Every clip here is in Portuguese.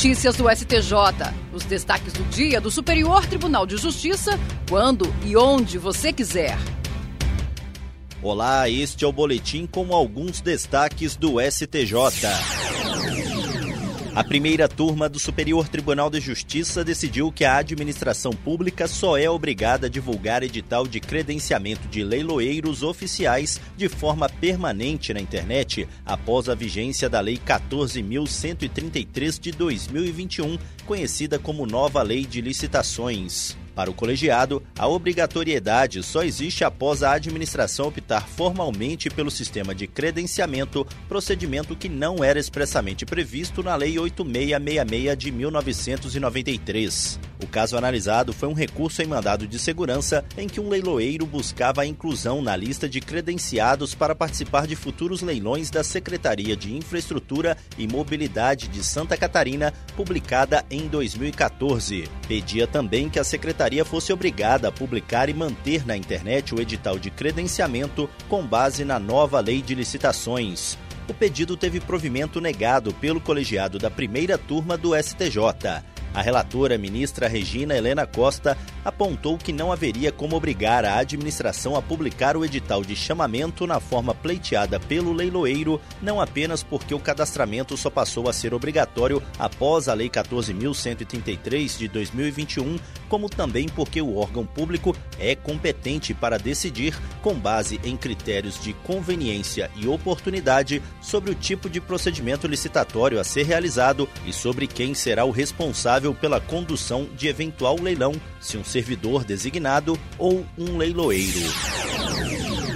Notícias do STJ. Os destaques do dia do Superior Tribunal de Justiça, quando e onde você quiser. Olá, este é o boletim com alguns destaques do STJ. A primeira turma do Superior Tribunal de Justiça decidiu que a administração pública só é obrigada a divulgar edital de credenciamento de leiloeiros oficiais de forma permanente na internet após a vigência da Lei 14.133 de 2021, conhecida como Nova Lei de Licitações. Para o colegiado, a obrigatoriedade só existe após a administração optar formalmente pelo sistema de credenciamento, procedimento que não era expressamente previsto na Lei 8666 de 1993. O caso analisado foi um recurso em mandado de segurança em que um leiloeiro buscava a inclusão na lista de credenciados para participar de futuros leilões da Secretaria de Infraestrutura e Mobilidade de Santa Catarina, publicada em 2014. Pedia também que a secretaria fosse obrigada a publicar e manter na internet o edital de credenciamento com base na nova lei de licitações. O pedido teve provimento negado pelo colegiado da primeira turma do STJ. A relatora, ministra Regina Helena Costa, apontou que não haveria como obrigar a administração a publicar o edital de chamamento na forma pleiteada pelo leiloeiro, não apenas porque o cadastramento só passou a ser obrigatório após a Lei 14.133 de 2021, como também porque o órgão público é competente para decidir, com base em critérios de conveniência e oportunidade, sobre o tipo de procedimento licitatório a ser realizado e sobre quem será o responsável responsável pela condução de eventual leilão, se um servidor designado ou um leiloeiro.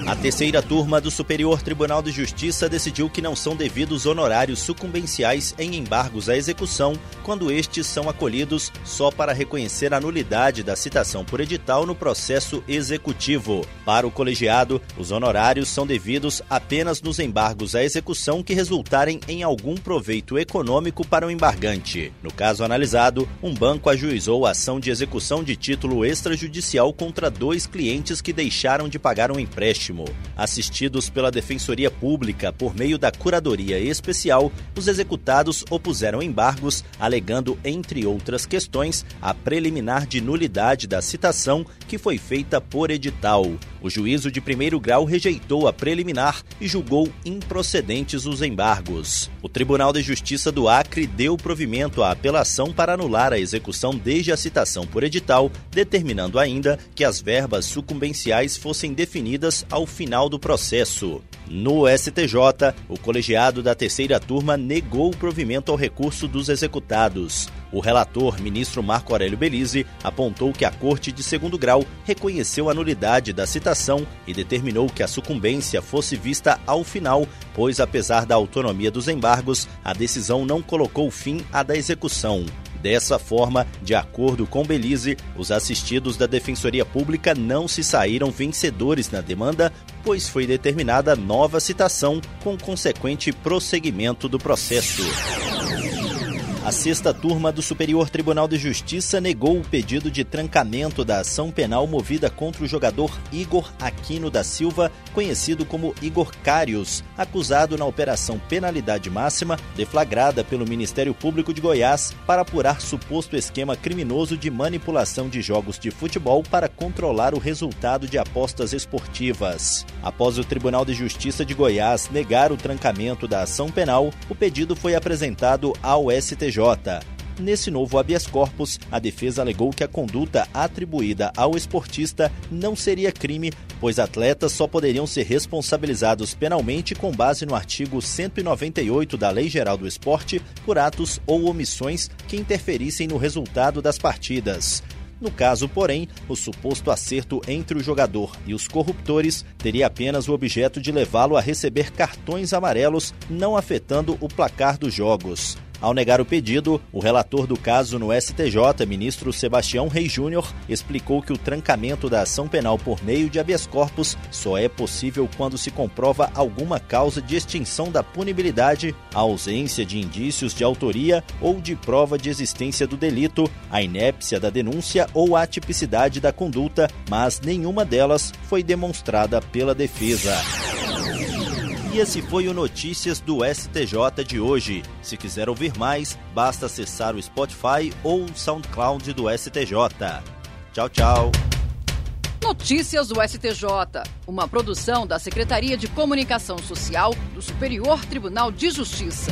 A terceira turma do Superior Tribunal de Justiça decidiu que não são devidos honorários sucumbenciais em embargos à execução quando estes são acolhidos só para reconhecer a nulidade da citação por edital no processo executivo. Para o colegiado, os honorários são devidos apenas nos embargos à execução que resultarem em algum proveito econômico para o embargante. No caso analisado, um banco ajuizou a ação de execução de título extrajudicial contra dois clientes que deixaram de pagar um empréstimo Assistidos pela Defensoria Pública por meio da Curadoria Especial, os executados opuseram embargos, alegando, entre outras questões, a preliminar de nulidade da citação que foi feita por edital. O juízo de primeiro grau rejeitou a preliminar e julgou improcedentes os embargos. O Tribunal de Justiça do Acre deu provimento à apelação para anular a execução desde a citação por edital, determinando ainda que as verbas sucumbenciais fossem definidas ao final do processo. No STJ, o colegiado da terceira turma negou o provimento ao recurso dos executados. O relator, ministro Marco Aurélio Belize, apontou que a Corte de segundo grau reconheceu a nulidade da citação e determinou que a sucumbência fosse vista ao final, pois, apesar da autonomia dos embargos, a decisão não colocou fim à da execução. Dessa forma, de acordo com Belize, os assistidos da Defensoria Pública não se saíram vencedores na demanda, pois foi determinada nova citação com consequente prosseguimento do processo. Sexta turma do Superior Tribunal de Justiça negou o pedido de trancamento da ação penal movida contra o jogador Igor Aquino da Silva, conhecido como Igor Carius, acusado na Operação Penalidade Máxima, deflagrada pelo Ministério Público de Goiás para apurar suposto esquema criminoso de manipulação de jogos de futebol para controlar o resultado de apostas esportivas. Após o Tribunal de Justiça de Goiás negar o trancamento da ação penal, o pedido foi apresentado ao STJ Nesse novo habeas corpus, a defesa alegou que a conduta atribuída ao esportista não seria crime, pois atletas só poderiam ser responsabilizados penalmente com base no artigo 198 da Lei Geral do Esporte por atos ou omissões que interferissem no resultado das partidas. No caso, porém, o suposto acerto entre o jogador e os corruptores teria apenas o objeto de levá-lo a receber cartões amarelos, não afetando o placar dos jogos. Ao negar o pedido, o relator do caso no STJ, ministro Sebastião Reis Júnior, explicou que o trancamento da ação penal por meio de habeas corpus só é possível quando se comprova alguma causa de extinção da punibilidade, a ausência de indícios de autoria ou de prova de existência do delito, a inépcia da denúncia ou a tipicidade da conduta, mas nenhuma delas foi demonstrada pela defesa. E esse foi o Notícias do STJ de hoje. Se quiser ouvir mais, basta acessar o Spotify ou o SoundCloud do STJ. Tchau, tchau. Notícias do STJ, uma produção da Secretaria de Comunicação Social do Superior Tribunal de Justiça.